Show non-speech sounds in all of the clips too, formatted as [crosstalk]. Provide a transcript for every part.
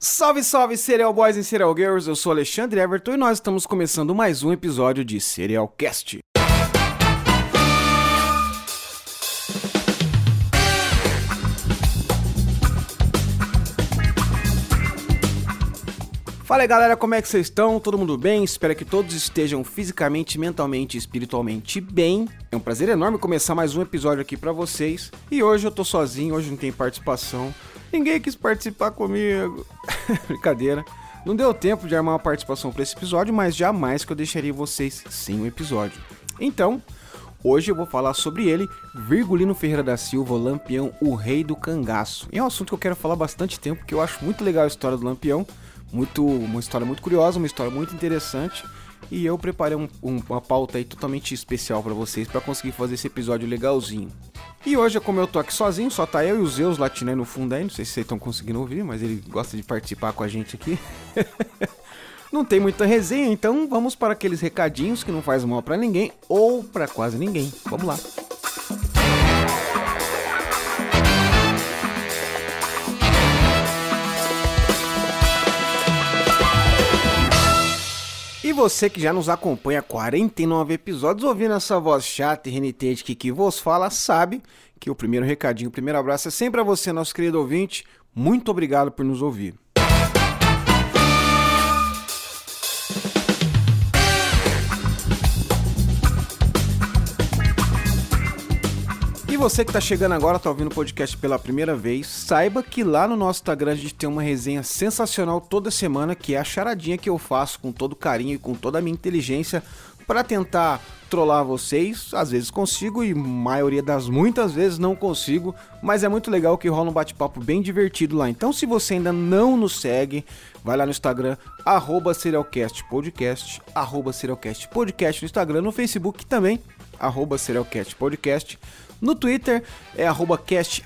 Salve, salve, Serial Boys e Serial Girls, eu sou Alexandre Everton e nós estamos começando mais um episódio de Serial Cast. Fala aí galera, como é que vocês estão? Todo mundo bem? Espero que todos estejam fisicamente, mentalmente e espiritualmente bem. É um prazer enorme começar mais um episódio aqui pra vocês. E hoje eu tô sozinho, hoje não tem participação. Ninguém quis participar comigo. [laughs] Brincadeira. Não deu tempo de armar uma participação para esse episódio, mas jamais que eu deixaria vocês sem um episódio. Então, hoje eu vou falar sobre ele, Virgulino Ferreira da Silva, Lampião, o rei do cangaço. E é um assunto que eu quero falar bastante tempo, porque eu acho muito legal a história do Lampião, muito, uma história muito curiosa, uma história muito interessante. E eu preparei um, um, uma pauta aí totalmente especial para vocês para conseguir fazer esse episódio legalzinho. E hoje, como eu tô aqui sozinho, só tá eu e o Zeus latinando no fundo aí, não sei se vocês estão conseguindo ouvir, mas ele gosta de participar com a gente aqui. [laughs] não tem muita resenha, então vamos para aqueles recadinhos que não faz mal para ninguém ou para quase ninguém. Vamos lá. E você que já nos acompanha há 49 episódios, ouvindo essa voz chata e renitente que, que vos fala, sabe que o primeiro recadinho, o primeiro abraço é sempre a você, nosso querido ouvinte. Muito obrigado por nos ouvir. Você que está chegando agora, está ouvindo o podcast pela primeira vez, saiba que lá no nosso Instagram a gente tem uma resenha sensacional toda semana, que é a charadinha que eu faço com todo carinho e com toda a minha inteligência para tentar trollar vocês. Às vezes consigo e maioria das muitas vezes não consigo, mas é muito legal que rola um bate-papo bem divertido lá. Então, se você ainda não nos segue, vai lá no Instagram, arroba serialcastpodcast, arroba serialcastpodcast no Instagram, no Facebook também, arroba serialcastpodcast. No Twitter é cast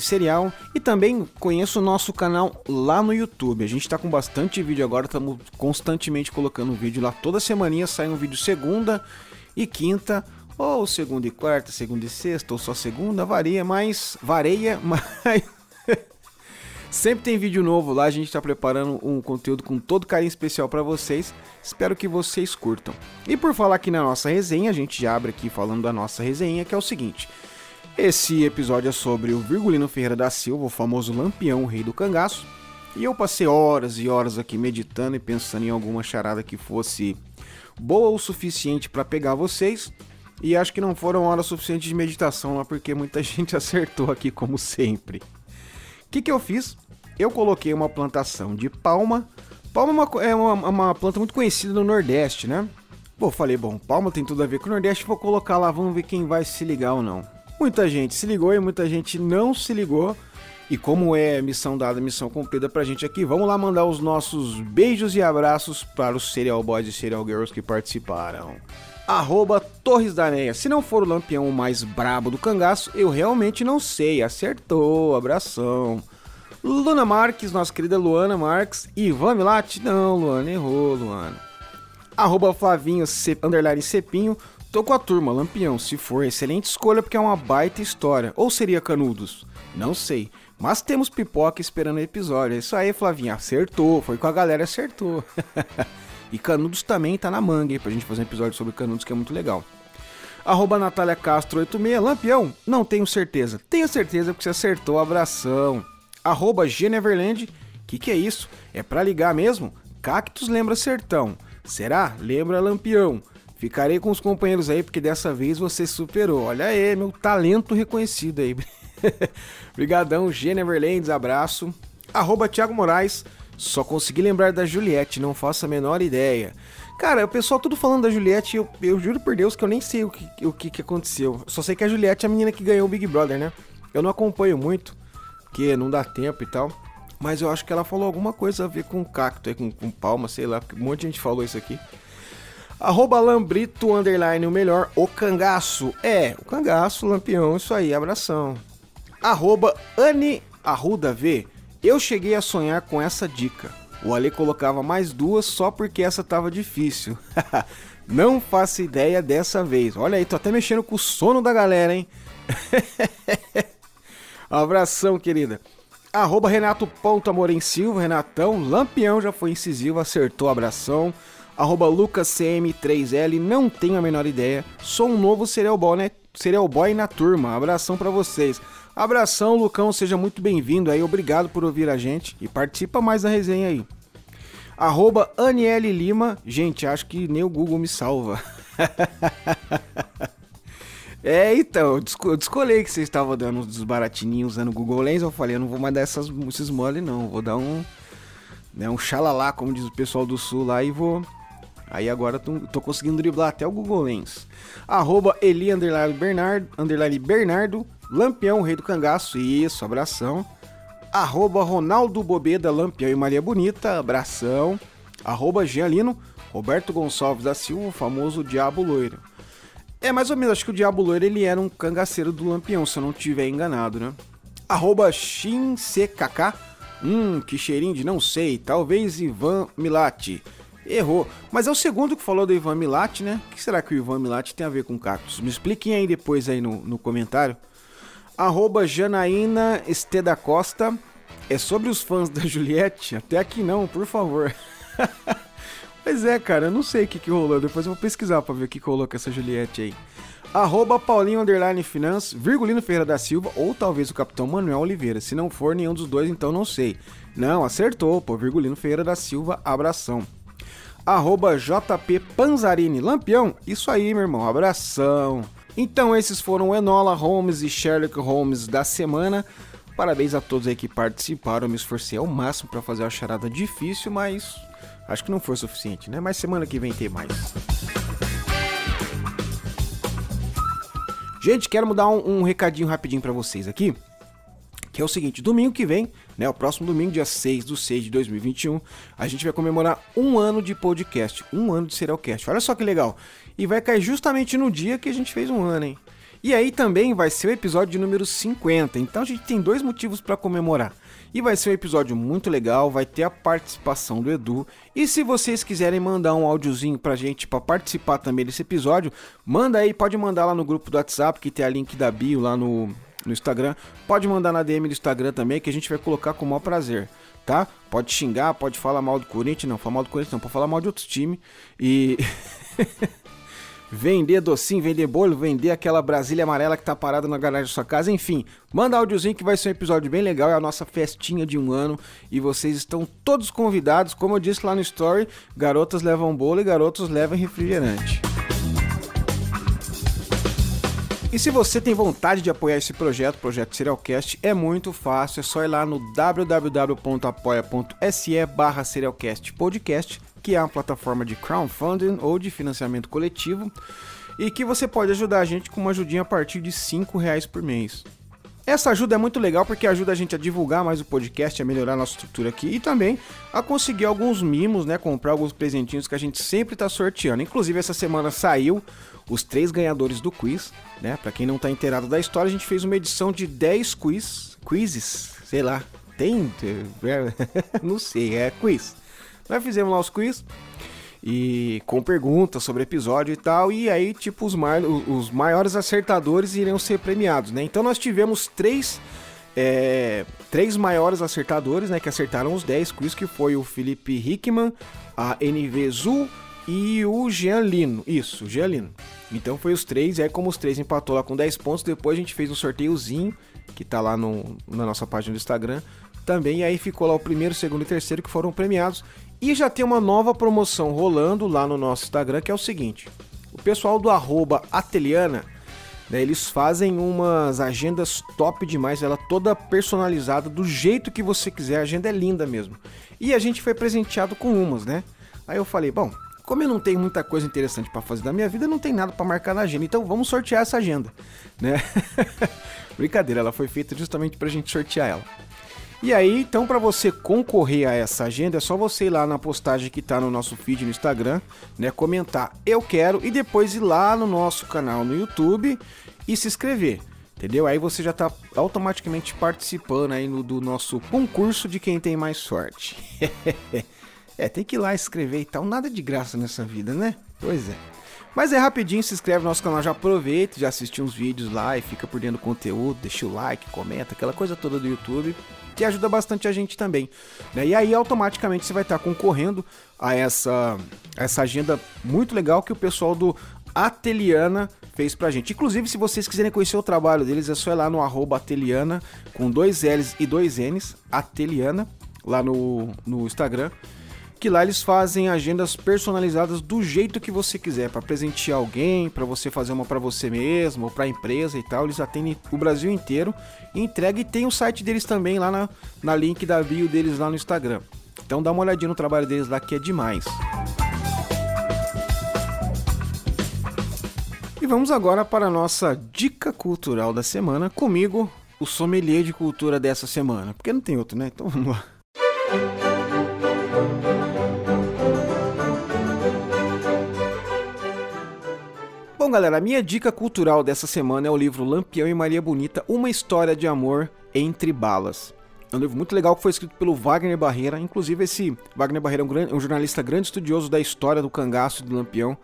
serial e também conheço o nosso canal lá no YouTube. A gente está com bastante vídeo agora, estamos constantemente colocando vídeo lá. Toda semana sai um vídeo segunda e quinta, ou segunda e quarta, segunda e sexta, ou só segunda, varia, mas vareia, [laughs] mas Sempre tem vídeo novo lá, a gente está preparando um conteúdo com todo carinho especial para vocês. Espero que vocês curtam. E por falar aqui na nossa resenha, a gente já abre aqui falando da nossa resenha, que é o seguinte. Esse episódio é sobre o Virgulino Ferreira da Silva, o famoso Lampião, o rei do cangaço. E eu passei horas e horas aqui meditando e pensando em alguma charada que fosse boa o suficiente para pegar vocês. E acho que não foram horas suficientes de meditação lá, porque muita [laughs] gente acertou aqui, como sempre. O que, que eu fiz? Eu coloquei uma plantação de palma. Palma é uma, é uma, uma planta muito conhecida no Nordeste, né? Pô, falei, bom, palma tem tudo a ver com o Nordeste, vou colocar lá, vamos ver quem vai se ligar ou não. Muita gente se ligou e muita gente não se ligou. E como é missão dada, missão cumprida pra gente aqui, vamos lá mandar os nossos beijos e abraços para os Serial Boys e Serial Girls que participaram. Arroba Torres da Neia. Se não for o lampião mais brabo do cangaço, eu realmente não sei. Acertou, abração. Luna Marques, nossa querida Luana Marques. Ivan Milati? Não, Luana, errou, Luana. Arroba Flavinho, C, underline Cepinho. Tô com a turma, Lampião. Se for, excelente escolha porque é uma baita história. Ou seria Canudos? Não sei. Mas temos pipoca esperando o episódio. É isso aí, Flavinha. Acertou. Foi com a galera, acertou. [laughs] e Canudos também tá na manga, hein, pra gente fazer um episódio sobre Canudos que é muito legal. Arroba Natália Castro 86. Lampião? Não tenho certeza. Tenho certeza porque você acertou. Abração arroba Geneverland. Que que é isso? É para ligar mesmo? Cactus lembra sertão. Será? Lembra lampião. Ficarei com os companheiros aí porque dessa vez você superou. Olha aí, meu talento reconhecido aí. [laughs] Obrigadão, Geneverlands, abraço. Arroba Thiago Moraes. Só consegui lembrar da Juliette, não faço a menor ideia. Cara, o pessoal tudo falando da Juliette, eu, eu juro por Deus que eu nem sei o que, o que, que aconteceu. Só sei que a Juliette é a menina que ganhou o Big Brother, né? Eu não acompanho muito não dá tempo e tal. Mas eu acho que ela falou alguma coisa a ver com cacto, com, com palma, sei lá, porque um monte de gente falou isso aqui. Arroba Lambrito, underline, o melhor, o cangaço. É, o cangaço, lampião, isso aí, abração. Arroba Ani Arruda V. Eu cheguei a sonhar com essa dica. O Ale colocava mais duas só porque essa tava difícil. [laughs] Não faço ideia dessa vez. Olha aí, tô até mexendo com o sono da galera, hein? [laughs] Abração, querida. Arroba Renatão, Lampião já foi incisivo, acertou, abração. Arroba LucasCM3L, não tenho a menor ideia. Sou um novo serial boy, né? Serial boy na turma. Abração para vocês. Abração, Lucão, seja muito bem-vindo aí. Obrigado por ouvir a gente e participa mais da resenha aí. Arroba Aniele Lima. Gente, acho que nem o Google me salva. [laughs] É, então, eu descolei que vocês estavam dando uns baratinhos usando o Google Lens. Eu falei, eu não vou mais dar essas, esses mole, não. Vou dar um. Né, um xalalá, como diz o pessoal do sul lá, e vou. Aí agora tô, tô conseguindo driblar até o Google Lens. Arroba Eli underline Bernardo, underline Bernardo, Lampião, Rei do Cangaço. Isso, abração. Arroba Ronaldo Bobeda, Lampião e Maria Bonita, abração. Arroba Gialino, Roberto Gonçalves da Silva, o famoso Diabo Loiro. É, mais ou menos, acho que o Diabo Loiro ele era um cangaceiro do Lampião, se eu não tiver enganado, né? Arroba ShinCKK. Hum, que cheirinho de não sei. Talvez Ivan Milati. Errou. Mas é o segundo que falou do Ivan Milati, né? O que será que o Ivan Milati tem a ver com cactos? Me expliquem aí depois aí no, no comentário. Arroba Janaína Esteda Costa. É sobre os fãs da [laughs] Juliette? Até aqui não, por favor. [laughs] Pois é, cara, eu não sei o que, que rolou. Depois eu vou pesquisar pra ver o que, que rolou com essa Juliette aí. Arroba Paulinho Underline Finance, Virgulino Ferreira da Silva ou talvez o Capitão Manuel Oliveira. Se não for nenhum dos dois, então não sei. Não, acertou, pô. Virgulino Ferreira da Silva, abração. Arroba JP Panzarini Lampião, isso aí, meu irmão, abração. Então esses foram Enola Holmes e Sherlock Holmes da semana. Parabéns a todos aí que participaram. Eu me esforcei ao máximo para fazer uma charada difícil, mas Acho que não foi suficiente, né? Mas semana que vem tem mais. Gente, quero mudar um, um recadinho rapidinho para vocês aqui. Que é o seguinte, domingo que vem, né? O próximo domingo, dia 6 do 6 de 2021, a gente vai comemorar um ano de podcast, um ano de Serialcast. Olha só que legal. E vai cair justamente no dia que a gente fez um ano, hein? E aí também vai ser o episódio de número 50. Então a gente tem dois motivos para comemorar. E vai ser um episódio muito legal, vai ter a participação do Edu. E se vocês quiserem mandar um áudiozinho pra gente para participar também desse episódio, manda aí, pode mandar lá no grupo do WhatsApp, que tem a link da bio lá no, no Instagram. Pode mandar na DM do Instagram também, que a gente vai colocar com o maior prazer tá? Pode xingar, pode falar mal do Corinthians, não, falar mal do Corinthians não, pode falar mal de outros times. E [laughs] vender docinho, vender bolo, vender aquela Brasília amarela que tá parada na garagem da sua casa, enfim. Manda áudiozinho que vai ser um episódio bem legal, é a nossa festinha de um ano e vocês estão todos convidados, como eu disse lá no story, garotas levam bolo e garotos levam refrigerante. E se você tem vontade de apoiar esse projeto, o projeto Serialcast, é muito fácil, é só ir lá no www.apoia.se barra Serialcast Podcast que é uma plataforma de crowdfunding ou de financiamento coletivo e que você pode ajudar a gente com uma ajudinha a partir de R$ reais por mês. Essa ajuda é muito legal porque ajuda a gente a divulgar mais o podcast, a melhorar a nossa estrutura aqui e também a conseguir alguns mimos, né? Comprar alguns presentinhos que a gente sempre está sorteando. Inclusive, essa semana saiu os três ganhadores do quiz, né? Para quem não está inteirado da história, a gente fez uma edição de 10 quiz, quizzes, sei lá. Tem? [laughs] não sei, é quiz. Nós fizemos lá os quiz e com perguntas sobre episódio e tal, e aí, tipo, os, mai os maiores acertadores iriam ser premiados, né? Então nós tivemos três, é, três maiores acertadores, né, que acertaram os 10 quiz, que foi o Felipe Hickman, a NV Zul e o Jean Lino. Isso, Jean Lino. Então foi os três, e aí como os três empatou lá com 10 pontos, depois a gente fez um sorteiozinho, que tá lá no, na nossa página do Instagram, também, aí ficou lá o primeiro, segundo e terceiro que foram premiados. E já tem uma nova promoção rolando lá no nosso Instagram, que é o seguinte: o pessoal do arroba Ateliana, né, eles fazem umas agendas top demais, ela toda personalizada do jeito que você quiser, a agenda é linda mesmo. E a gente foi presenteado com umas, né? Aí eu falei, bom, como eu não tenho muita coisa interessante para fazer na minha vida, não tem nada para marcar na agenda, então vamos sortear essa agenda, né? [laughs] Brincadeira, ela foi feita justamente pra gente sortear ela. E aí, então, para você concorrer a essa agenda, é só você ir lá na postagem que está no nosso feed no Instagram, né? Comentar eu quero e depois ir lá no nosso canal no YouTube e se inscrever. Entendeu? Aí você já está automaticamente participando aí no, do nosso concurso de quem tem mais sorte. [laughs] é, tem que ir lá escrever e tal. Nada de graça nessa vida, né? Pois é. Mas é rapidinho, se inscreve no nosso canal, já aproveita, já assiste uns vídeos lá e fica por dentro do conteúdo, deixa o like, comenta, aquela coisa toda do YouTube. Que ajuda bastante a gente também. Né? E aí automaticamente você vai estar concorrendo a essa, essa agenda muito legal que o pessoal do Ateliana fez pra gente. Inclusive, se vocês quiserem conhecer o trabalho deles, é só ir lá no arroba Ateliana, com dois L's e dois N's, Ateliana, lá no, no Instagram que lá eles fazem agendas personalizadas do jeito que você quiser, para presentear alguém, para você fazer uma para você mesmo, ou para empresa e tal. Eles atendem o Brasil inteiro entrega e tem o site deles também lá na, na link da bio deles lá no Instagram. Então dá uma olhadinha no trabalho deles lá que é demais. E vamos agora para a nossa dica cultural da semana comigo, o sommelier de cultura dessa semana, porque não tem outro, né? Então vamos lá. Bom, galera, a minha dica cultural dessa semana é o livro Lampião e Maria Bonita, Uma História de Amor Entre Balas. É um livro muito legal que foi escrito pelo Wagner Barreira. Inclusive, esse Wagner Barreira é um, grande, um jornalista grande estudioso da história do cangaço e do Lampião.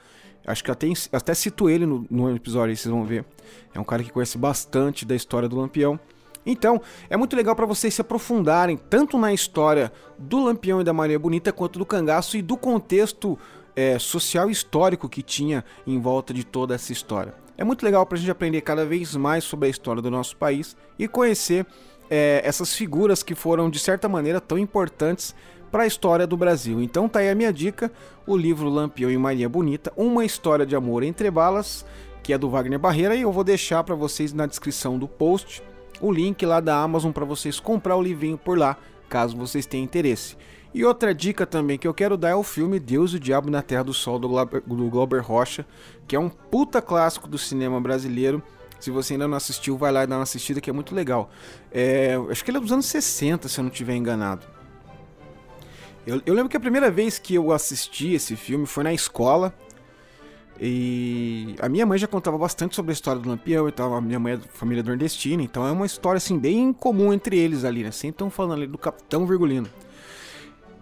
Acho que até, até cito ele no, no episódio aí, vocês vão ver. É um cara que conhece bastante da história do Lampião. Então, é muito legal para vocês se aprofundarem tanto na história do Lampião e da Maria Bonita quanto do cangaço e do contexto é, social e histórico que tinha em volta de toda essa história. É muito legal para a gente aprender cada vez mais sobre a história do nosso país e conhecer é, essas figuras que foram, de certa maneira, tão importantes para a história do Brasil. Então tá aí a minha dica, o livro Lampião e Maria Bonita, Uma História de Amor Entre Balas, que é do Wagner Barreira, e eu vou deixar para vocês na descrição do post o link lá da Amazon para vocês comprar o livrinho por lá, caso vocês tenham interesse. E outra dica também que eu quero dar é o filme Deus e o Diabo na Terra do Sol do Glauber, do Glauber Rocha, que é um puta clássico do cinema brasileiro. Se você ainda não assistiu, vai lá e dá uma assistida que é muito legal. É, acho que ele é dos anos 60, se eu não estiver enganado. Eu, eu, lembro que a primeira vez que eu assisti esse filme foi na escola. E a minha mãe já contava bastante sobre a história do Lampião e tal. A minha mãe é família nordestina, então é uma história assim bem comum entre eles ali, né? Sempre estão falando ali do Capitão Virgulino.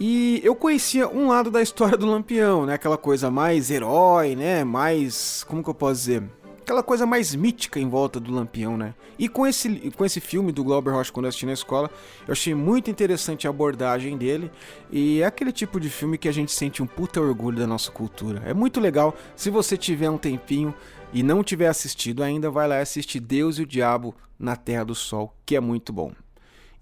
E eu conhecia um lado da história do Lampião, né? Aquela coisa mais herói, né? Mais. Como que eu posso dizer? Aquela coisa mais mítica em volta do Lampião, né? E com esse, com esse filme do Glauber Rocha, quando eu assisti na escola, eu achei muito interessante a abordagem dele. E é aquele tipo de filme que a gente sente um puta orgulho da nossa cultura. É muito legal. Se você tiver um tempinho e não tiver assistido ainda, vai lá assistir Deus e o Diabo na Terra do Sol, que é muito bom.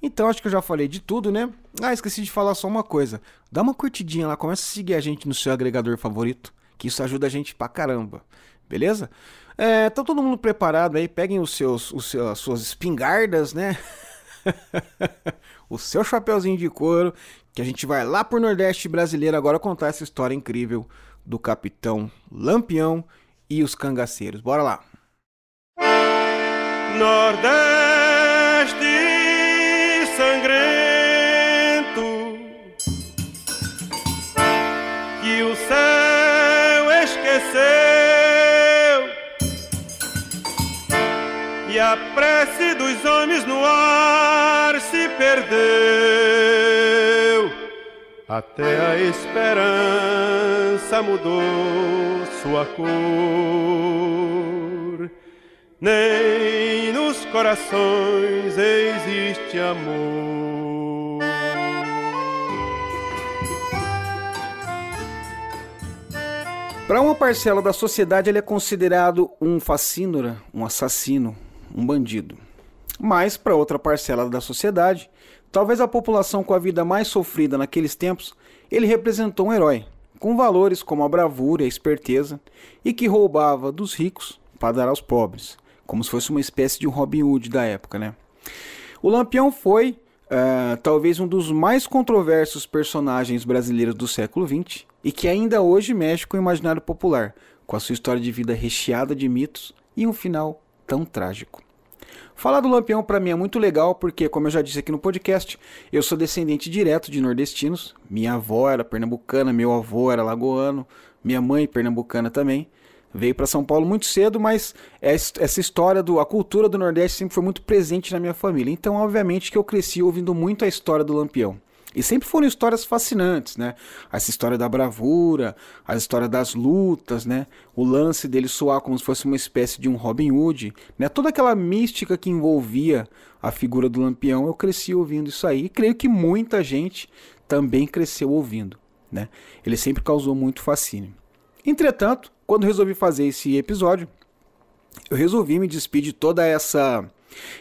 Então acho que eu já falei de tudo, né? Ah, esqueci de falar só uma coisa. Dá uma curtidinha lá, começa a seguir a gente no seu agregador favorito, que isso ajuda a gente pra caramba. Beleza? É, tá todo mundo preparado aí? Peguem os seus, os seus, as suas espingardas, né? [laughs] o seu chapeuzinho de couro, que a gente vai lá pro Nordeste brasileiro agora contar essa história incrível do capitão Lampião e os cangaceiros. Bora lá! Nordeste a prece dos homens no ar se perdeu. Até a esperança mudou sua cor, nem nos corações existe amor. Para uma parcela da sociedade, ele é considerado um facínora, um assassino, um bandido. Mas, para outra parcela da sociedade, talvez a população com a vida mais sofrida naqueles tempos, ele representou um herói, com valores como a bravura e a esperteza, e que roubava dos ricos para dar aos pobres, como se fosse uma espécie de Robin Hood da época, né? O Lampião foi uh, talvez um dos mais controversos personagens brasileiros do século XX e que ainda hoje mexe com o imaginário popular, com a sua história de vida recheada de mitos e um final tão trágico. Falar do Lampião para mim é muito legal porque, como eu já disse aqui no podcast, eu sou descendente direto de nordestinos. Minha avó era pernambucana, meu avô era lagoano, minha mãe pernambucana também veio para São Paulo muito cedo, mas essa história do a cultura do Nordeste sempre foi muito presente na minha família. Então, obviamente que eu cresci ouvindo muito a história do Lampião. E sempre foram histórias fascinantes, né? Essa história da bravura, a história das lutas, né? O lance dele soar como se fosse uma espécie de um Robin Hood, né? Toda aquela mística que envolvia a figura do Lampião, eu cresci ouvindo isso aí e creio que muita gente também cresceu ouvindo, né? Ele sempre causou muito fascínio. Entretanto, quando resolvi fazer esse episódio, eu resolvi me despedir de toda essa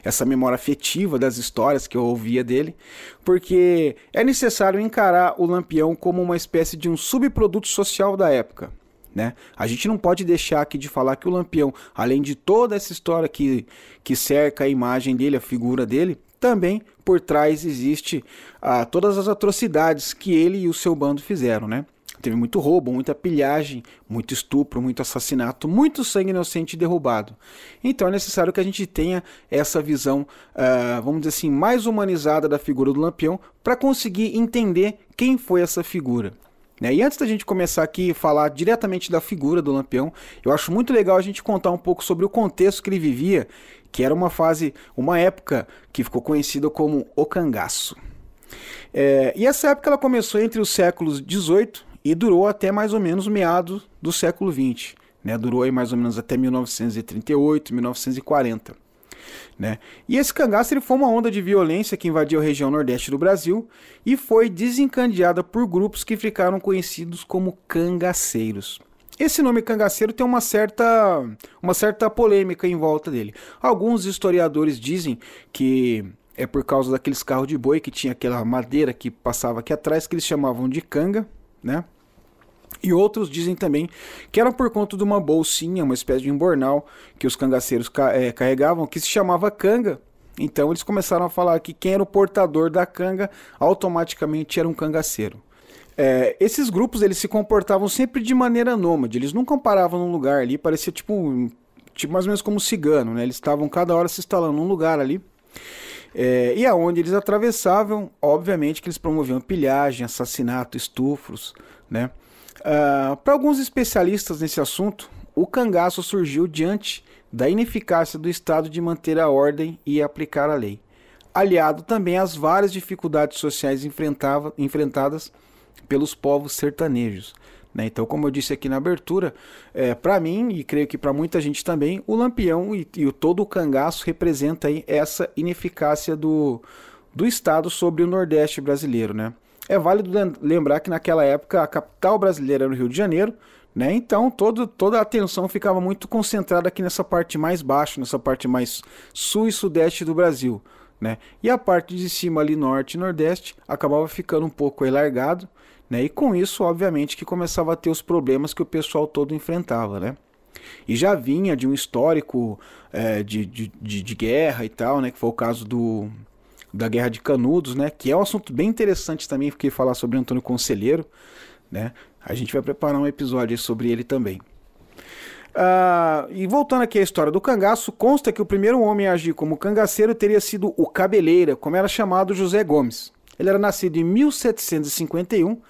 essa memória afetiva das histórias que eu ouvia dele, porque é necessário encarar o Lampião como uma espécie de um subproduto social da época. Né? A gente não pode deixar aqui de falar que o Lampião, além de toda essa história que, que cerca a imagem dele, a figura dele, também por trás existe ah, todas as atrocidades que ele e o seu bando fizeram, né? Teve muito roubo, muita pilhagem, muito estupro, muito assassinato, muito sangue inocente derrubado. Então é necessário que a gente tenha essa visão, uh, vamos dizer assim, mais humanizada da figura do Lampião para conseguir entender quem foi essa figura. Né? E antes da gente começar aqui a falar diretamente da figura do Lampião, eu acho muito legal a gente contar um pouco sobre o contexto que ele vivia, que era uma fase, uma época que ficou conhecida como o cangaço. É, e essa época ela começou entre os séculos 18 e durou até mais ou menos meados do século XX. Né? Durou aí mais ou menos até 1938, 1940. Né? E esse cangaço ele foi uma onda de violência que invadiu a região nordeste do Brasil e foi desencadeada por grupos que ficaram conhecidos como cangaceiros. Esse nome cangaceiro tem uma certa, uma certa polêmica em volta dele. Alguns historiadores dizem que é por causa daqueles carros de boi que tinha aquela madeira que passava aqui atrás que eles chamavam de canga, né? E outros dizem também que era por conta de uma bolsinha, uma espécie de embornal que os cangaceiros é, carregavam, que se chamava canga. Então eles começaram a falar que quem era o portador da canga automaticamente era um cangaceiro. É, esses grupos eles se comportavam sempre de maneira nômade, eles nunca paravam num lugar ali, parecia tipo, tipo mais ou menos como cigano, né? Eles estavam cada hora se instalando num lugar ali. É, e aonde eles atravessavam, obviamente que eles promoviam pilhagem, assassinato, estupros, né? Uh, Para alguns especialistas nesse assunto, o cangaço surgiu diante da ineficácia do Estado de manter a ordem e aplicar a lei, aliado também às várias dificuldades sociais enfrentadas pelos povos sertanejos. Né? Então, como eu disse aqui na abertura, é, para mim, e creio que para muita gente também, o lampião e, e todo o cangaço representa aí essa ineficácia do, do Estado sobre o Nordeste brasileiro. Né? É válido lembrar que naquela época a capital brasileira era o Rio de Janeiro, né? Então todo, toda a atenção ficava muito concentrada aqui nessa parte mais baixa, nessa parte mais sul e sudeste do Brasil. Né? E a parte de cima ali, norte e nordeste, acabava ficando um pouco aí largado, né? E com isso, obviamente, que começava a ter os problemas que o pessoal todo enfrentava, né? E já vinha de um histórico é, de, de, de, de guerra e tal, né? Que foi o caso do, da Guerra de Canudos, né? Que é um assunto bem interessante também, porque falar sobre Antônio Conselheiro, né? A gente vai preparar um episódio sobre ele também. Uh, e voltando aqui à história do cangaço, consta que o primeiro homem a agir como cangaceiro teria sido o Cabeleira, como era chamado José Gomes. Ele era nascido em 1751,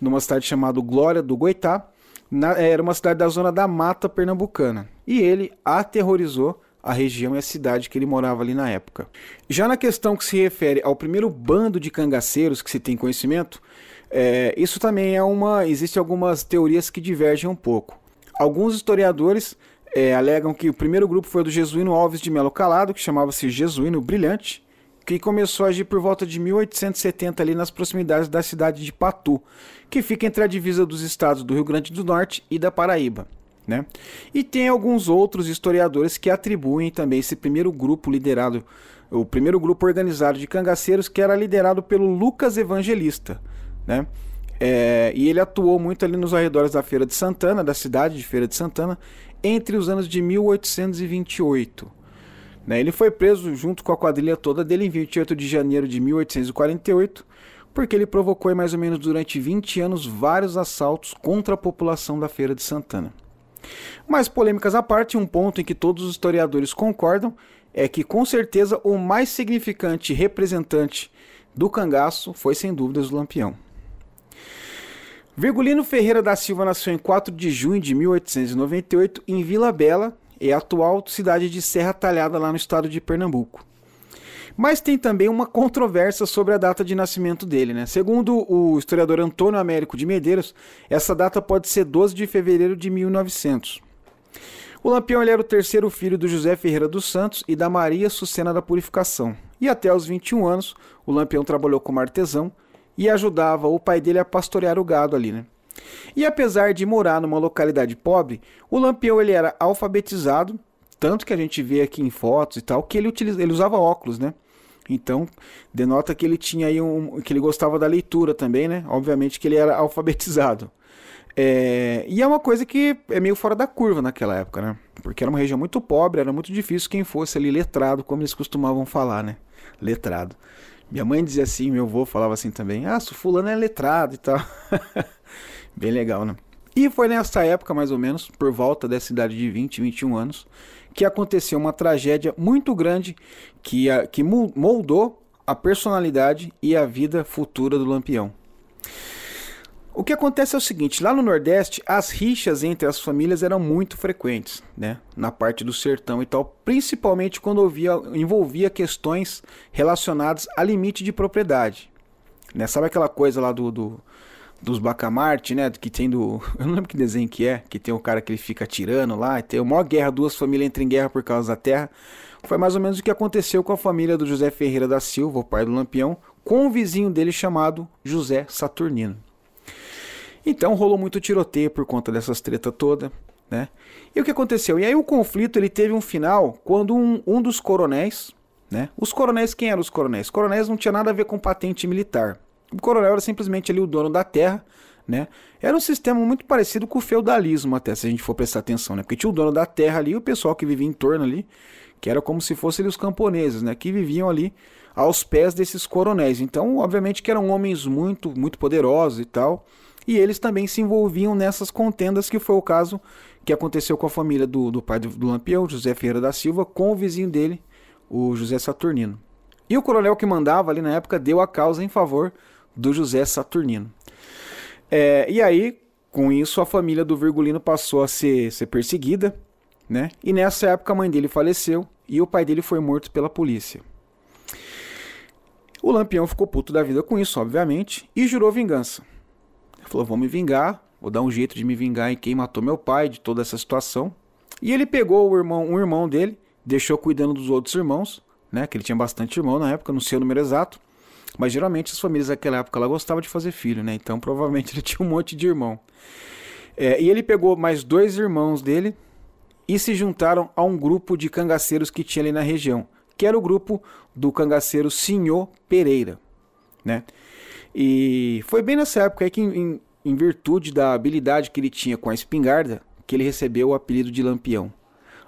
numa cidade chamada Glória do Goitá, na, era uma cidade da zona da mata pernambucana. E ele aterrorizou a região e a cidade que ele morava ali na época. Já na questão que se refere ao primeiro bando de cangaceiros que se tem conhecimento, é, isso também é uma. Existem algumas teorias que divergem um pouco. Alguns historiadores é, alegam que o primeiro grupo foi do Jesuíno Alves de Melo Calado, que chamava-se Jesuíno Brilhante, que começou a agir por volta de 1870 ali nas proximidades da cidade de Patu, que fica entre a divisa dos estados do Rio Grande do Norte e da Paraíba. Né? E tem alguns outros historiadores que atribuem também esse primeiro grupo liderado, o primeiro grupo organizado de cangaceiros que era liderado pelo Lucas Evangelista, né? É, e ele atuou muito ali nos arredores da Feira de Santana, da cidade de Feira de Santana, entre os anos de 1828. Né? Ele foi preso junto com a quadrilha toda dele em 28 de janeiro de 1848, porque ele provocou mais ou menos durante 20 anos vários assaltos contra a população da Feira de Santana. Mas polêmicas à parte, um ponto em que todos os historiadores concordam é que com certeza o mais significante representante do cangaço foi sem dúvidas o Lampião. Virgulino Ferreira da Silva nasceu em 4 de junho de 1898 em Vila Bela, é a atual cidade de Serra Talhada lá no estado de Pernambuco. Mas tem também uma controvérsia sobre a data de nascimento dele, né? Segundo o historiador Antônio Américo de Medeiros, essa data pode ser 12 de fevereiro de 1900. O Lampião era o terceiro filho do José Ferreira dos Santos e da Maria Sucena da Purificação. E até os 21 anos, o Lampião trabalhou como artesão e ajudava o pai dele a pastorear o gado ali, né? E apesar de morar numa localidade pobre, o Lampião ele era alfabetizado, tanto que a gente vê aqui em fotos e tal, que ele, utiliza, ele usava óculos, né? Então, denota que ele tinha aí um. que ele gostava da leitura também, né? Obviamente que ele era alfabetizado. É, e é uma coisa que é meio fora da curva naquela época, né? Porque era uma região muito pobre, era muito difícil quem fosse ali letrado, como eles costumavam falar, né? Letrado. Minha mãe dizia assim, meu avô falava assim também: ah, se fulano é letrado e tal. [laughs] Bem legal, né? E foi nessa época, mais ou menos, por volta dessa idade de 20, 21 anos, que aconteceu uma tragédia muito grande que, a, que moldou a personalidade e a vida futura do Lampião. O que acontece é o seguinte, lá no Nordeste, as rixas entre as famílias eram muito frequentes, né? Na parte do sertão e tal, principalmente quando ouvia, envolvia questões relacionadas a limite de propriedade. Né? Sabe aquela coisa lá do, do dos Bacamarte, né? Que tem do. [laughs] Eu não lembro que desenho que é, que tem o cara que ele fica tirando lá, e tem uma guerra, duas famílias entram em guerra por causa da terra. Foi mais ou menos o que aconteceu com a família do José Ferreira da Silva, o pai do Lampião, com um vizinho dele chamado José Saturnino. Então rolou muito tiroteio por conta dessas treta toda, né? E o que aconteceu? E aí o conflito ele teve um final quando um, um dos coronéis, né? Os coronéis, quem eram os coronéis? Os coronéis não tinha nada a ver com patente militar. O coronel era simplesmente ali o dono da terra, né? Era um sistema muito parecido com o feudalismo, até se a gente for prestar atenção, né? Porque tinha o dono da terra ali e o pessoal que vivia em torno ali, que era como se fossem os camponeses, né? Que viviam ali aos pés desses coronéis. Então, obviamente que eram homens muito, muito poderosos e tal. E eles também se envolviam nessas contendas, que foi o caso que aconteceu com a família do, do pai do, do Lampião, José Ferreira da Silva, com o vizinho dele, o José Saturnino. E o coronel que mandava ali na época deu a causa em favor do José Saturnino. É, e aí, com isso, a família do Virgulino passou a ser, ser perseguida, né? E nessa época a mãe dele faleceu e o pai dele foi morto pela polícia. O Lampião ficou puto da vida com isso, obviamente, e jurou vingança. Ele falou: vou me vingar, vou dar um jeito de me vingar em quem matou meu pai, de toda essa situação. E ele pegou o irmão, um irmão dele, deixou cuidando dos outros irmãos, né? Que ele tinha bastante irmão na época, não sei o número exato. Mas geralmente as famílias daquela época gostavam de fazer filho, né? Então provavelmente [laughs] ele tinha um monte de irmão. É, e ele pegou mais dois irmãos dele e se juntaram a um grupo de cangaceiros que tinha ali na região, que era o grupo do cangaceiro Senhor Pereira, né? E foi bem nessa época aí que, em, em virtude da habilidade que ele tinha com a espingarda, que ele recebeu o apelido de Lampião.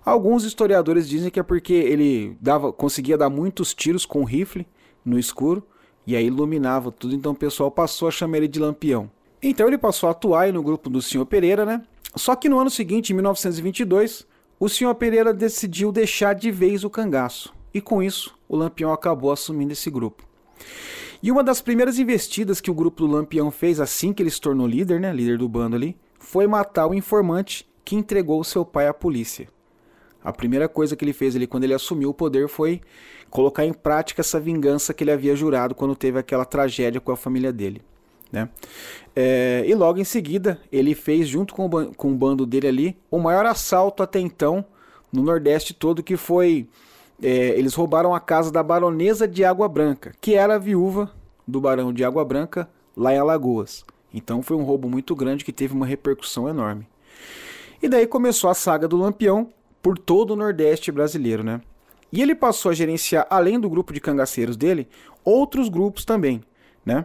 Alguns historiadores dizem que é porque ele dava, conseguia dar muitos tiros com rifle no escuro e aí iluminava tudo, então o pessoal passou a chamar ele de Lampião. Então ele passou a atuar no grupo do Senhor Pereira, né? Só que no ano seguinte, em 1922, o Senhor Pereira decidiu deixar de vez o cangaço. E com isso, o Lampião acabou assumindo esse grupo. E uma das primeiras investidas que o grupo do Lampião fez assim que ele se tornou líder, né, líder do bando ali, foi matar o informante que entregou seu pai à polícia. A primeira coisa que ele fez ali quando ele assumiu o poder foi colocar em prática essa vingança que ele havia jurado quando teve aquela tragédia com a família dele. Né? É, e logo em seguida, ele fez, junto com o, com o bando dele ali, o maior assalto até então no Nordeste todo, que foi. É, eles roubaram a casa da baronesa de Água Branca, que era viúva do barão de Água Branca lá em Alagoas. Então foi um roubo muito grande que teve uma repercussão enorme. E daí começou a saga do Lampião por todo o Nordeste brasileiro, né? E ele passou a gerenciar, além do grupo de cangaceiros dele, outros grupos também, né?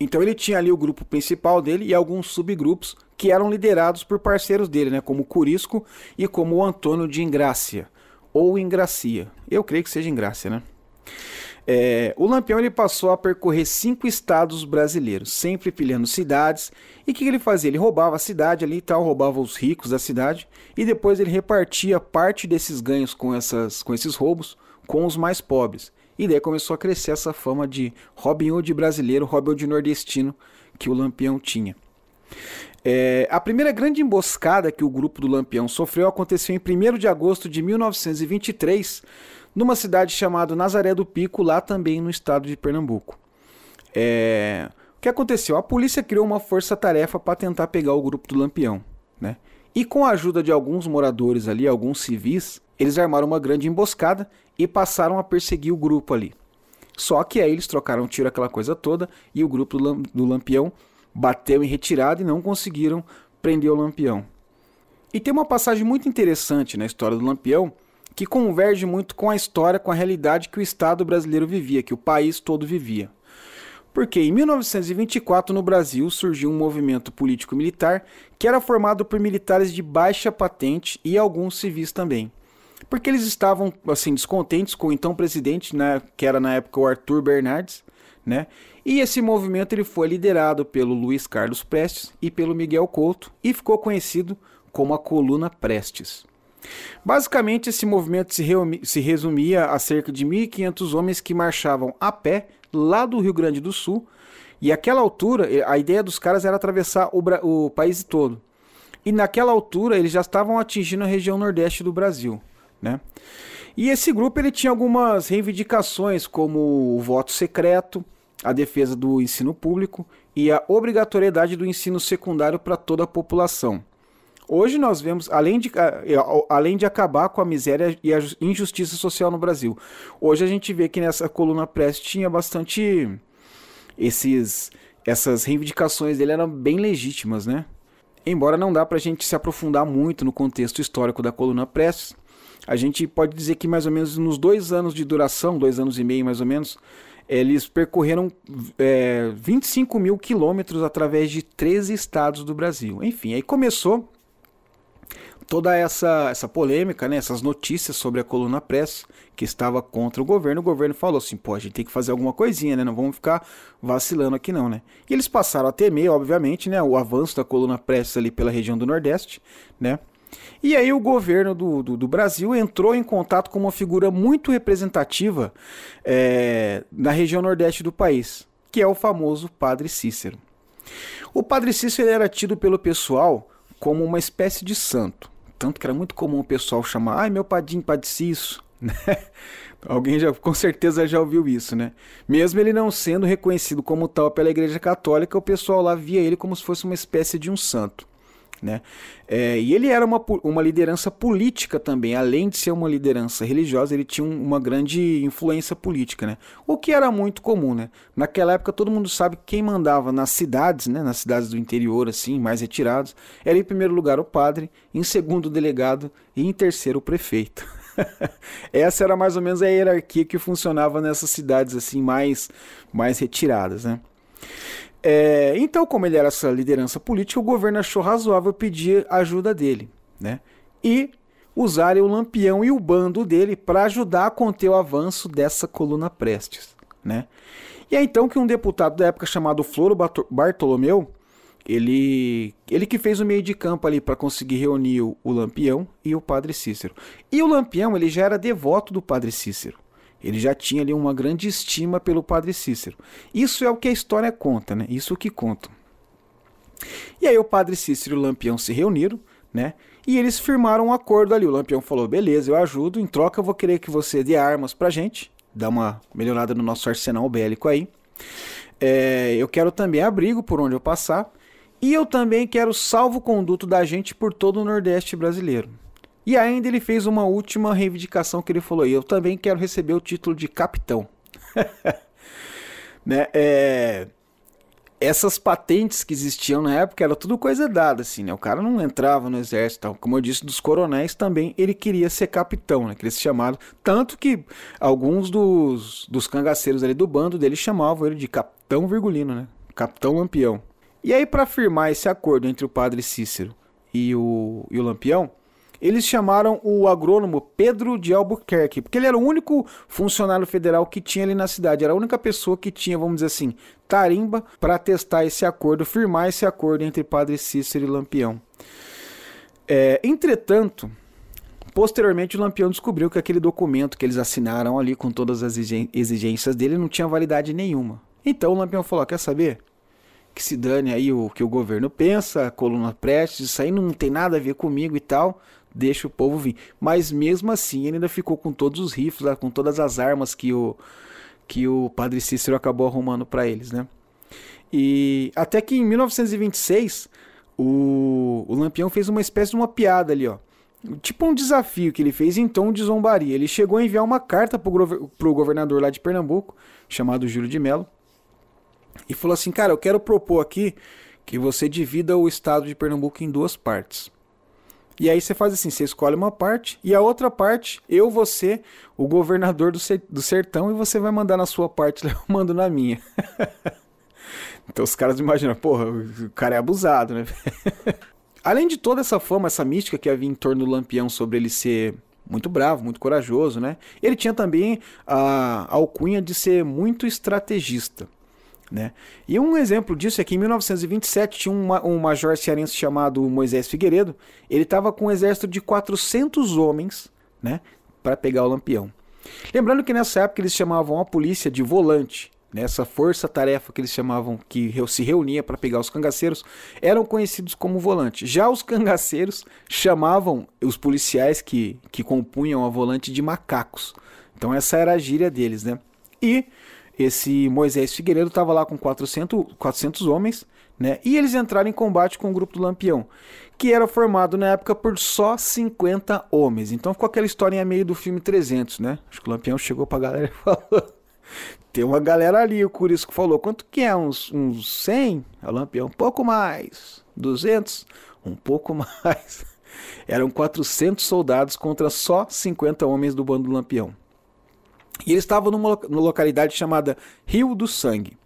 Então ele tinha ali o grupo principal dele e alguns subgrupos que eram liderados por parceiros dele, né? Como Curisco e como o Antônio de Ingrácia, ou Ingracia. Eu creio que seja Ingrácia, né? É, o Lampião ele passou a percorrer cinco estados brasileiros, sempre pilhando cidades. E o que ele fazia? Ele roubava a cidade ali e tal, roubava os ricos da cidade e depois ele repartia parte desses ganhos com, essas, com esses roubos com os mais pobres. E daí começou a crescer essa fama de Robin Hood brasileiro, Robin Hood nordestino que o Lampião tinha. É, a primeira grande emboscada que o grupo do Lampião sofreu aconteceu em 1 de agosto de 1923 numa cidade chamada Nazaré do Pico, lá também no estado de Pernambuco. É... O que aconteceu? A polícia criou uma força-tarefa para tentar pegar o grupo do Lampião, né? E com a ajuda de alguns moradores ali, alguns civis, eles armaram uma grande emboscada e passaram a perseguir o grupo ali. Só que aí eles trocaram tiro aquela coisa toda e o grupo do Lampião bateu em retirada e não conseguiram prender o Lampião. E tem uma passagem muito interessante na história do Lampião que converge muito com a história, com a realidade que o Estado brasileiro vivia, que o país todo vivia. Porque em 1924 no Brasil surgiu um movimento político-militar que era formado por militares de baixa patente e alguns civis também. Porque eles estavam assim descontentes com o então presidente, né, que era na época o Arthur Bernardes, né? E esse movimento ele foi liderado pelo Luiz Carlos Prestes e pelo Miguel Couto e ficou conhecido como a Coluna Prestes. Basicamente, esse movimento se, se resumia a cerca de 1.500 homens que marchavam a pé lá do Rio Grande do Sul. E aquela altura, a ideia dos caras era atravessar o, o país todo. E naquela altura, eles já estavam atingindo a região nordeste do Brasil. Né? E esse grupo ele tinha algumas reivindicações, como o voto secreto, a defesa do ensino público e a obrigatoriedade do ensino secundário para toda a população. Hoje nós vemos, além de, além de acabar com a miséria e a injustiça social no Brasil, hoje a gente vê que nessa coluna press tinha bastante esses essas reivindicações dele eram bem legítimas, né? Embora não dá para a gente se aprofundar muito no contexto histórico da coluna press, a gente pode dizer que mais ou menos nos dois anos de duração, dois anos e meio mais ou menos, eles percorreram é, 25 mil quilômetros através de 13 estados do Brasil. Enfim, aí começou toda essa, essa polêmica, né, essas notícias sobre a coluna press que estava contra o governo, o governo falou assim, pô, a gente tem que fazer alguma coisinha, né, não vamos ficar vacilando aqui não, né. E eles passaram a temer, obviamente, né, o avanço da coluna press ali pela região do Nordeste, né, e aí o governo do, do, do, Brasil entrou em contato com uma figura muito representativa é, na região nordeste do país, que é o famoso Padre Cícero. O Padre Cícero era tido pelo pessoal como uma espécie de santo. Tanto que era muito comum o pessoal chamar, ai meu padinho, Padre Cício, [laughs] né? Alguém já com certeza já ouviu isso, né? Mesmo ele não sendo reconhecido como tal pela Igreja Católica, o pessoal lá via ele como se fosse uma espécie de um santo. Né? É, e ele era uma, uma liderança política também, além de ser uma liderança religiosa, ele tinha um, uma grande influência política, né? o que era muito comum. Né? Naquela época, todo mundo sabe que quem mandava nas cidades, né? nas cidades do interior, assim, mais retirados, era em primeiro lugar o padre, em segundo o delegado e em terceiro o prefeito. [laughs] Essa era mais ou menos a hierarquia que funcionava nessas cidades assim mais, mais retiradas. Né? É, então, como ele era essa liderança política, o governo achou razoável pedir ajuda dele, né? E usarem o Lampião e o bando dele para ajudar a conter o avanço dessa coluna Prestes, né? E é então que um deputado da época chamado Floro Bartolomeu, ele, ele que fez o meio de campo ali para conseguir reunir o, o Lampião e o Padre Cícero. E o Lampião, ele já era devoto do Padre Cícero. Ele já tinha ali uma grande estima pelo padre Cícero. Isso é o que a história conta, né? Isso que conta. E aí o padre Cícero e o Lampião se reuniram, né? E eles firmaram um acordo ali. O Lampião falou: beleza, eu ajudo, em troca eu vou querer que você dê armas pra gente, dá uma melhorada no nosso arsenal bélico aí. É, eu quero também abrigo por onde eu passar. E eu também quero salvo-conduto da gente por todo o Nordeste brasileiro. E ainda ele fez uma última reivindicação que ele falou: eu também quero receber o título de capitão. [laughs] né? É... Essas patentes que existiam na época era tudo coisa dada, assim, né? O cara não entrava no exército, tal. como eu disse, dos coronéis também ele queria ser capitão, né? Que eles chamaram, tanto que alguns dos, dos cangaceiros ali do bando dele chamavam ele de capitão virgulino, né? Capitão Lampião. E aí para firmar esse acordo entre o padre Cícero e o, e o Lampião, eles chamaram o agrônomo Pedro de Albuquerque, porque ele era o único funcionário federal que tinha ali na cidade, era a única pessoa que tinha, vamos dizer assim, tarimba para testar esse acordo, firmar esse acordo entre Padre Cícero e Lampião. É, entretanto, posteriormente o Lampião descobriu que aquele documento que eles assinaram ali com todas as exigências dele não tinha validade nenhuma. Então o Lampião falou: quer saber? que se dane aí o que o governo pensa, coluna Prestes, isso aí não tem nada a ver comigo e tal, deixa o povo vir. Mas mesmo assim ele ainda ficou com todos os rifles, com todas as armas que o, que o padre Cícero acabou arrumando para eles, né? E até que em 1926 o, o Lampião fez uma espécie de uma piada ali, ó. Tipo um desafio que ele fez em tom de zombaria. Ele chegou a enviar uma carta para o governador lá de Pernambuco, chamado Júlio de Mello, e falou assim: Cara, eu quero propor aqui que você divida o estado de Pernambuco em duas partes. E aí você faz assim: você escolhe uma parte e a outra parte, eu, você, o governador do, sertão, e você vai mandar na sua parte, [laughs] eu mando na minha. [laughs] então os caras imaginam: porra, o cara é abusado, né? [laughs] Além de toda essa fama, essa mística que havia em torno do Lampião sobre ele ser muito bravo, muito corajoso, né? Ele tinha também a alcunha de ser muito estrategista. Né? E um exemplo disso é que em 1927 tinha um, um major cearense chamado Moisés Figueiredo. Ele estava com um exército de 400 homens né, para pegar o Lampião. Lembrando que nessa época eles chamavam a polícia de volante. Nessa força-tarefa que eles chamavam, que se reunia para pegar os cangaceiros, eram conhecidos como volante. Já os cangaceiros chamavam os policiais que, que compunham a volante de macacos. Então essa era a gíria deles, né? E esse Moisés Figueiredo estava lá com 400, 400 homens, né? E eles entraram em combate com o grupo do Lampião, que era formado na época por só 50 homens. Então ficou aquela historinha meio do filme 300, né? Acho que o Lampião chegou pra galera e [laughs] falou: tem uma galera ali, o Curisco falou, quanto que é? Uns, uns 100? A Lampião, um pouco mais. 200? Um pouco [laughs] mais. Eram 400 soldados contra só 50 homens do bando do Lampião. E eles estavam numa, numa localidade chamada Rio do Sangue.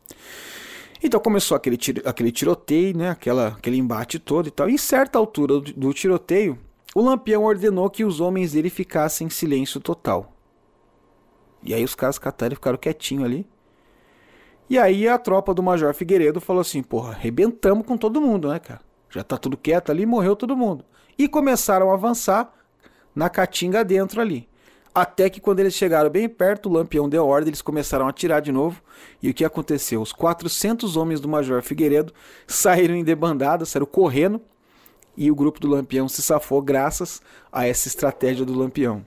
Então começou aquele, tiro, aquele tiroteio, né? Aquela, aquele embate todo e tal. Em certa altura do, do tiroteio, o Lampião ordenou que os homens dele ficassem em silêncio total. E aí os caras cataram e ficaram quietinhos ali. E aí a tropa do Major Figueiredo falou assim: porra, arrebentamos com todo mundo, né, cara? Já tá tudo quieto ali, morreu todo mundo. E começaram a avançar na caatinga dentro ali. Até que quando eles chegaram bem perto, o Lampião deu ordem, eles começaram a atirar de novo. E o que aconteceu? Os 400 homens do Major Figueiredo saíram em debandada, saíram correndo. E o grupo do Lampião se safou graças a essa estratégia do Lampião.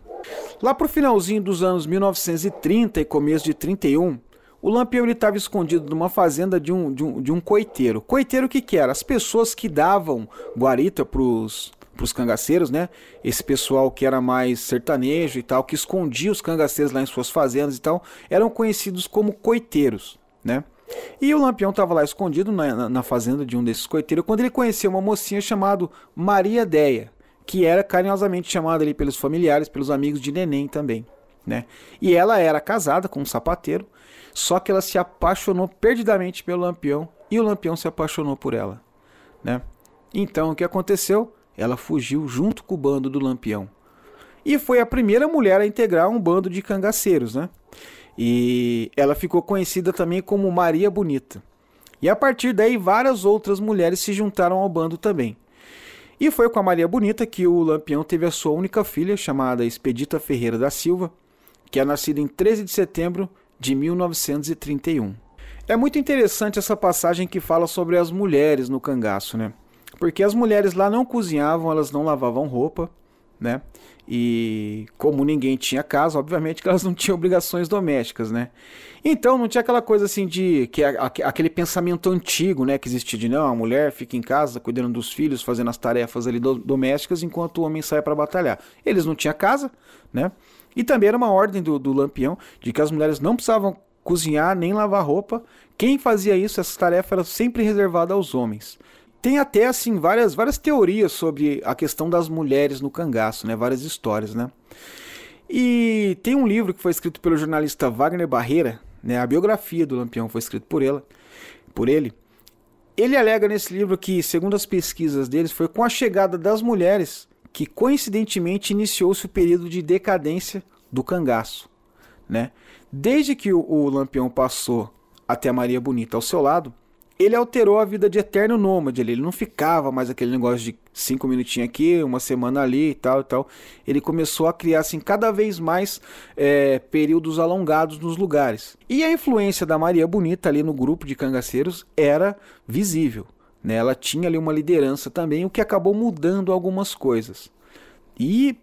Lá pro finalzinho dos anos 1930 e começo de 31, o Lampião estava escondido numa fazenda de um, de um, de um coiteiro. Coiteiro o que, que era? As pessoas que davam guarita para os cangaceiros, né? Esse pessoal que era mais sertanejo e tal, que escondia os cangaceiros lá em suas fazendas e tal, eram conhecidos como coiteiros, né? E o Lampião estava lá escondido na, na, fazenda de um desses coiteiros quando ele conheceu uma mocinha chamada Maria Deia, que era carinhosamente chamada ali pelos familiares, pelos amigos de Neném também, né? E ela era casada com um sapateiro, só que ela se apaixonou perdidamente pelo Lampião e o Lampião se apaixonou por ela, né? Então o que aconteceu? Ela fugiu junto com o bando do Lampião. E foi a primeira mulher a integrar um bando de cangaceiros, né? E ela ficou conhecida também como Maria Bonita. E a partir daí, várias outras mulheres se juntaram ao bando também. E foi com a Maria Bonita que o Lampião teve a sua única filha, chamada Expedita Ferreira da Silva, que é nascida em 13 de setembro de 1931. É muito interessante essa passagem que fala sobre as mulheres no cangaço, né? Porque as mulheres lá não cozinhavam, elas não lavavam roupa, né? E como ninguém tinha casa, obviamente que elas não tinham obrigações domésticas, né? Então não tinha aquela coisa assim de que aquele pensamento antigo, né, que existia de não, a mulher fica em casa cuidando dos filhos, fazendo as tarefas ali do, domésticas enquanto o homem sai para batalhar. Eles não tinham casa, né? E também era uma ordem do, do Lampião de que as mulheres não precisavam cozinhar nem lavar roupa. Quem fazia isso, essa tarefa era sempre reservada aos homens. Tem até assim várias, várias teorias sobre a questão das mulheres no cangaço, né? Várias histórias, né? E tem um livro que foi escrito pelo jornalista Wagner Barreira, né? A biografia do Lampião foi escrita por ele, por ele. Ele alega nesse livro que, segundo as pesquisas deles, foi com a chegada das mulheres que coincidentemente iniciou-se o período de decadência do cangaço, né? Desde que o, o Lampião passou até a Maria Bonita ao seu lado, ele alterou a vida de eterno nômade ali. Ele não ficava mais aquele negócio de cinco minutinhos aqui, uma semana ali e tal e tal. Ele começou a criar assim cada vez mais é, períodos alongados nos lugares. E a influência da Maria Bonita ali no grupo de cangaceiros era visível. Né? Ela tinha ali uma liderança também, o que acabou mudando algumas coisas. E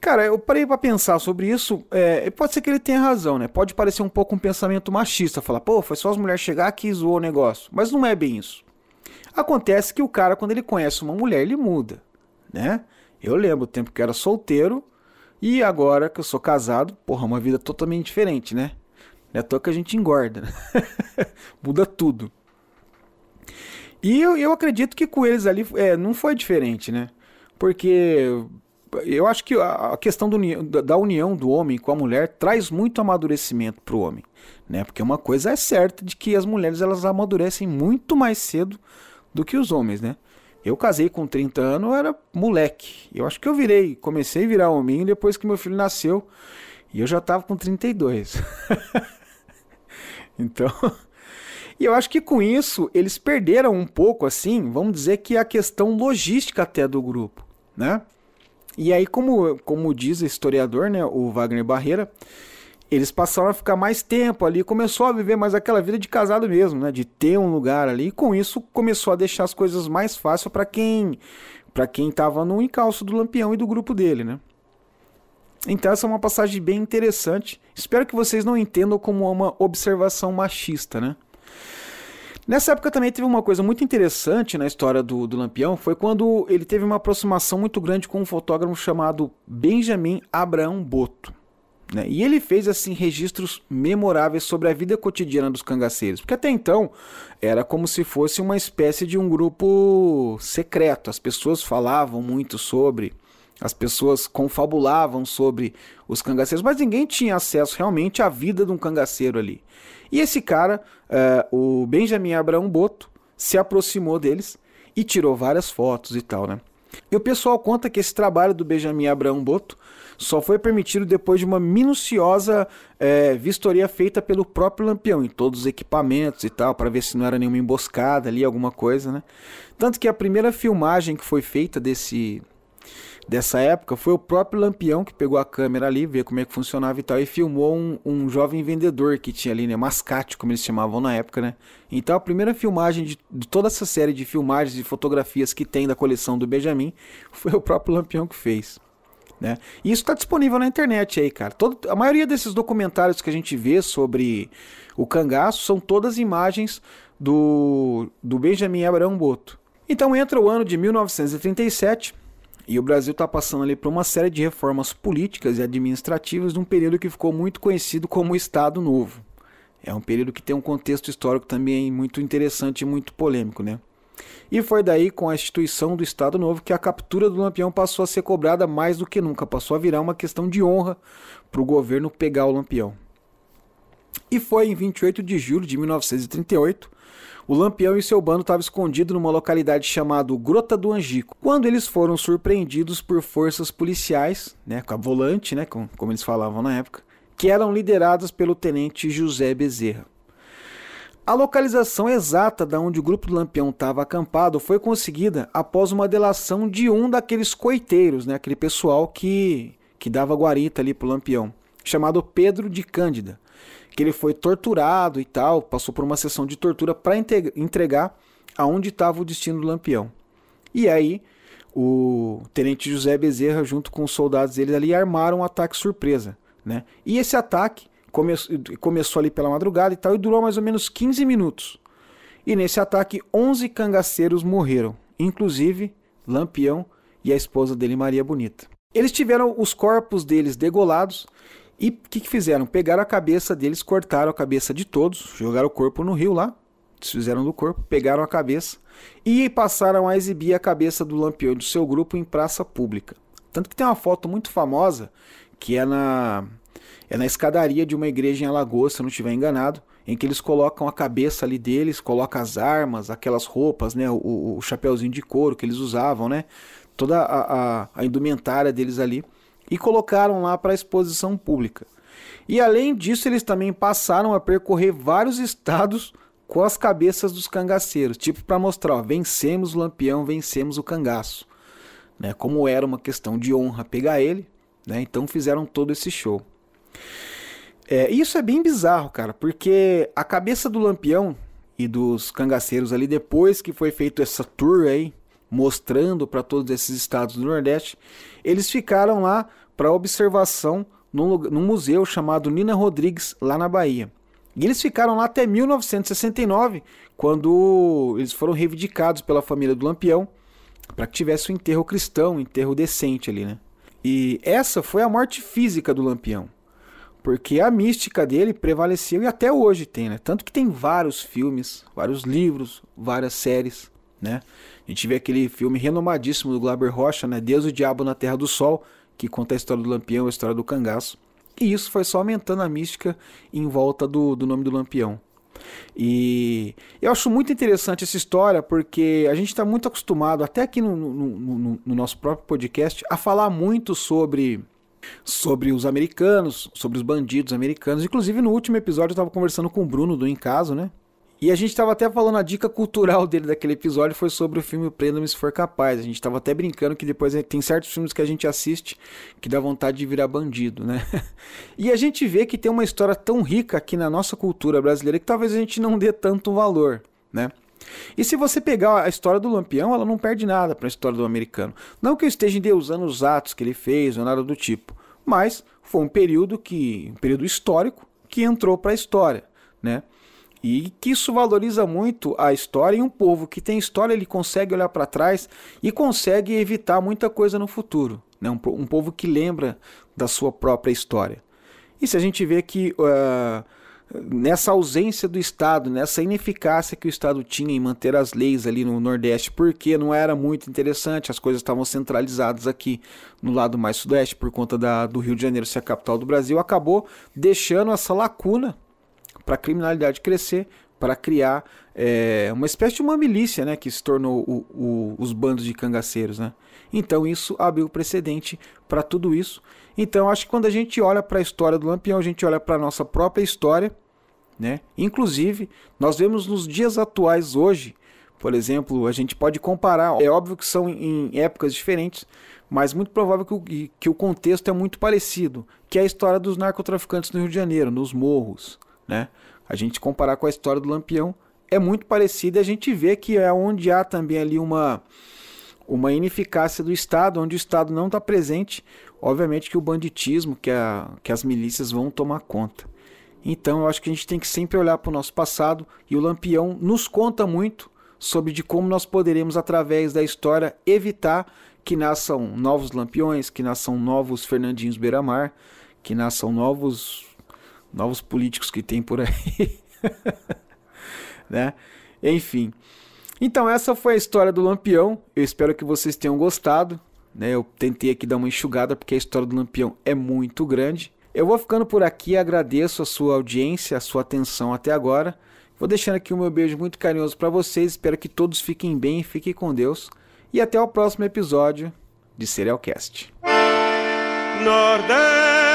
Cara, eu parei para pensar sobre isso. É, pode ser que ele tenha razão, né? Pode parecer um pouco um pensamento machista, falar, pô, foi só as mulheres chegar aqui e zoou o negócio. Mas não é bem isso. Acontece que o cara, quando ele conhece uma mulher, ele muda, né? Eu lembro o tempo que eu era solteiro e agora que eu sou casado, porra, uma vida totalmente diferente, né? Não é à toa que a gente engorda, né? [laughs] Muda tudo. E eu, eu acredito que com eles ali é, não foi diferente, né? Porque eu acho que a questão da união do homem com a mulher traz muito amadurecimento para o homem, né? Porque uma coisa é certa de que as mulheres elas amadurecem muito mais cedo do que os homens, né? Eu casei com 30 anos, eu era moleque. Eu acho que eu virei, comecei a virar homem depois que meu filho nasceu e eu já estava com 32. [laughs] então, [laughs] e eu acho que com isso eles perderam um pouco assim, vamos dizer que a questão logística até do grupo, né? E aí, como, como diz o historiador, né, o Wagner Barreira, eles passaram a ficar mais tempo ali, começou a viver mais aquela vida de casado mesmo, né, de ter um lugar ali, e com isso começou a deixar as coisas mais fáceis para quem para quem estava no encalço do Lampião e do grupo dele, né? Então essa é uma passagem bem interessante. Espero que vocês não entendam como uma observação machista, né? Nessa época também teve uma coisa muito interessante na história do, do Lampião, foi quando ele teve uma aproximação muito grande com um fotógrafo chamado Benjamin Abraão Boto. Né? E ele fez assim registros memoráveis sobre a vida cotidiana dos cangaceiros, porque até então era como se fosse uma espécie de um grupo secreto. As pessoas falavam muito sobre, as pessoas confabulavam sobre os cangaceiros, mas ninguém tinha acesso realmente à vida de um cangaceiro ali. E esse cara, uh, o Benjamin Abraão Boto, se aproximou deles e tirou várias fotos e tal, né? E o pessoal conta que esse trabalho do Benjamin Abraão Boto só foi permitido depois de uma minuciosa é, vistoria feita pelo próprio Lampião, em todos os equipamentos e tal, para ver se não era nenhuma emboscada ali, alguma coisa, né? Tanto que a primeira filmagem que foi feita desse, dessa época foi o próprio Lampião que pegou a câmera ali, ver como é que funcionava e tal, e filmou um, um jovem vendedor que tinha ali, né? Mascate, como eles chamavam na época, né? Então a primeira filmagem de, de toda essa série de filmagens e fotografias que tem da coleção do Benjamin foi o próprio Lampião que fez. Né? E isso está disponível na internet aí, cara. Todo, a maioria desses documentários que a gente vê sobre o cangaço são todas imagens do, do Benjamin Abraão Boto. Então entra o ano de 1937 e o Brasil está passando ali por uma série de reformas políticas e administrativas num período que ficou muito conhecido como Estado Novo. É um período que tem um contexto histórico também muito interessante e muito polêmico, né? E foi daí, com a instituição do Estado Novo, que a captura do Lampião passou a ser cobrada mais do que nunca, passou a virar uma questão de honra para o governo pegar o Lampião. E foi em 28 de julho de 1938 o Lampião e seu bando estavam escondidos numa localidade chamada Grota do Angico, quando eles foram surpreendidos por forças policiais, né, com a volante, né, como, como eles falavam na época, que eram lideradas pelo tenente José Bezerra. A localização exata da onde o grupo do Lampião estava acampado foi conseguida após uma delação de um daqueles coiteiros, né, aquele pessoal que, que dava guarita ali pro Lampião, chamado Pedro de Cândida que ele foi torturado e tal, passou por uma sessão de tortura para entregar aonde estava o destino do Lampião. E aí o tenente José Bezerra, junto com os soldados dele ali, armaram um ataque surpresa. Né? E esse ataque come começou ali pela madrugada e tal, e durou mais ou menos 15 minutos. E nesse ataque, 11 cangaceiros morreram, inclusive Lampião e a esposa dele, Maria Bonita. Eles tiveram os corpos deles degolados e o que, que, fizeram? Pegaram a cabeça deles, cortaram a cabeça de todos, jogaram o corpo no rio lá, desfizeram do corpo, pegaram a cabeça e passaram a exibir a cabeça do Lampião e do seu grupo em praça pública. Tanto que tem uma foto muito famosa que é na, é na escadaria de uma igreja em Alagoas, se eu não estiver enganado, em que eles colocam a cabeça ali deles, colocam as armas, aquelas roupas, né, o, o chapéuzinho de couro que eles usavam, né, toda a, a, a indumentária deles ali e colocaram lá para exposição pública. E além disso, eles também passaram a percorrer vários estados com as cabeças dos cangaceiros, tipo para mostrar, ó, vencemos o Lampião, vencemos o cangaço. Né? Como era uma questão de honra pegar ele, né? então fizeram todo esse show. É, isso é bem bizarro, cara, porque a cabeça do Lampião e dos cangaceiros ali, depois que foi feito essa tour aí, mostrando para todos esses estados do Nordeste, eles ficaram lá para observação num, num museu chamado Nina Rodrigues, lá na Bahia. E eles ficaram lá até 1969, quando eles foram reivindicados pela família do Lampião para que tivesse um enterro cristão, um enterro decente ali, né? E essa foi a morte física do Lampião. Porque a mística dele prevaleceu e até hoje tem, né? Tanto que tem vários filmes, vários livros, várias séries, né? A gente vê aquele filme renomadíssimo do Glaber Rocha, né? Deus e o Diabo na Terra do Sol, que conta a história do Lampião, a história do cangaço. E isso foi só aumentando a mística em volta do, do nome do Lampião. E eu acho muito interessante essa história porque a gente está muito acostumado, até aqui no, no, no, no, nosso próprio podcast, a falar muito sobre, sobre os americanos, sobre os bandidos americanos. Inclusive, no último episódio, eu estava conversando com o Bruno do Em Caso, né? E a gente estava até falando, a dica cultural dele daquele episódio foi sobre o filme Prenda-me Se For Capaz. A gente estava até brincando que depois tem certos filmes que a gente assiste que dá vontade de virar bandido, né? [laughs] e a gente vê que tem uma história tão rica aqui na nossa cultura brasileira que talvez a gente não dê tanto valor, né? E se você pegar a história do Lampião, ela não perde nada para a história do americano. Não que eu esteja endeusando os atos que ele fez ou nada do tipo, mas foi um período que, um período histórico que entrou para a história, né? E que isso valoriza muito a história e um povo que tem história, ele consegue olhar para trás e consegue evitar muita coisa no futuro. Né? Um, um, povo que lembra da sua própria história. E se a gente vê que uh, nessa ausência do Estado, nessa ineficácia que o Estado tinha em manter as leis ali no Nordeste, porque não era muito interessante, as coisas estavam centralizadas aqui no lado mais sudeste, por conta da, do Rio de Janeiro ser a capital do Brasil, acabou deixando essa lacuna para a criminalidade crescer, para criar é, uma espécie de uma milícia, né, que se tornou o, o, os bandos de cangaceiros, né? Então isso abriu precedente para tudo isso. Então acho que quando a gente olha para a história do Lampião, a gente olha para a nossa própria história, né? Inclusive nós vemos nos dias atuais hoje, por exemplo, a gente pode comparar. É óbvio que são em épocas diferentes, mas muito provável que o, que o contexto é muito parecido, que é a história dos narcotraficantes no Rio de Janeiro, nos morros né? A gente comparar com a história do Lampião é muito parecida a gente vê que é onde há também ali uma, uma ineficácia do Estado, onde o Estado não está presente, obviamente que o banditismo, que, a, que as milícias vão tomar conta. Então eu acho que a gente tem que sempre olhar para o nosso passado e o Lampião nos conta muito sobre de como nós poderemos, através da história, evitar que nasçam novos lampiões, que nasçam novos Fernandinhos Beiramar, que nasçam novos novos políticos que tem por aí. [laughs] né? Enfim. Então, essa foi a história do Lampião. Eu espero que vocês tenham gostado. Né? Eu tentei aqui dar uma enxugada porque a história do Lampião é muito grande. Eu vou ficando por aqui, agradeço a sua audiência, a sua atenção até agora. Vou deixando aqui o meu beijo muito carinhoso para vocês. Espero que todos fiquem bem, fiquem com Deus. E até o próximo episódio de Serialcast. Nordeste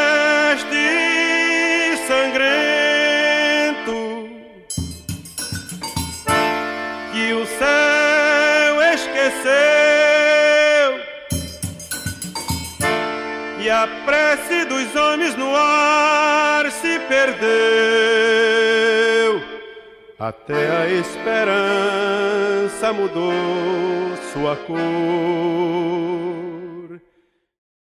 e a prece dos homens no ar se perdeu. Até a esperança mudou sua cor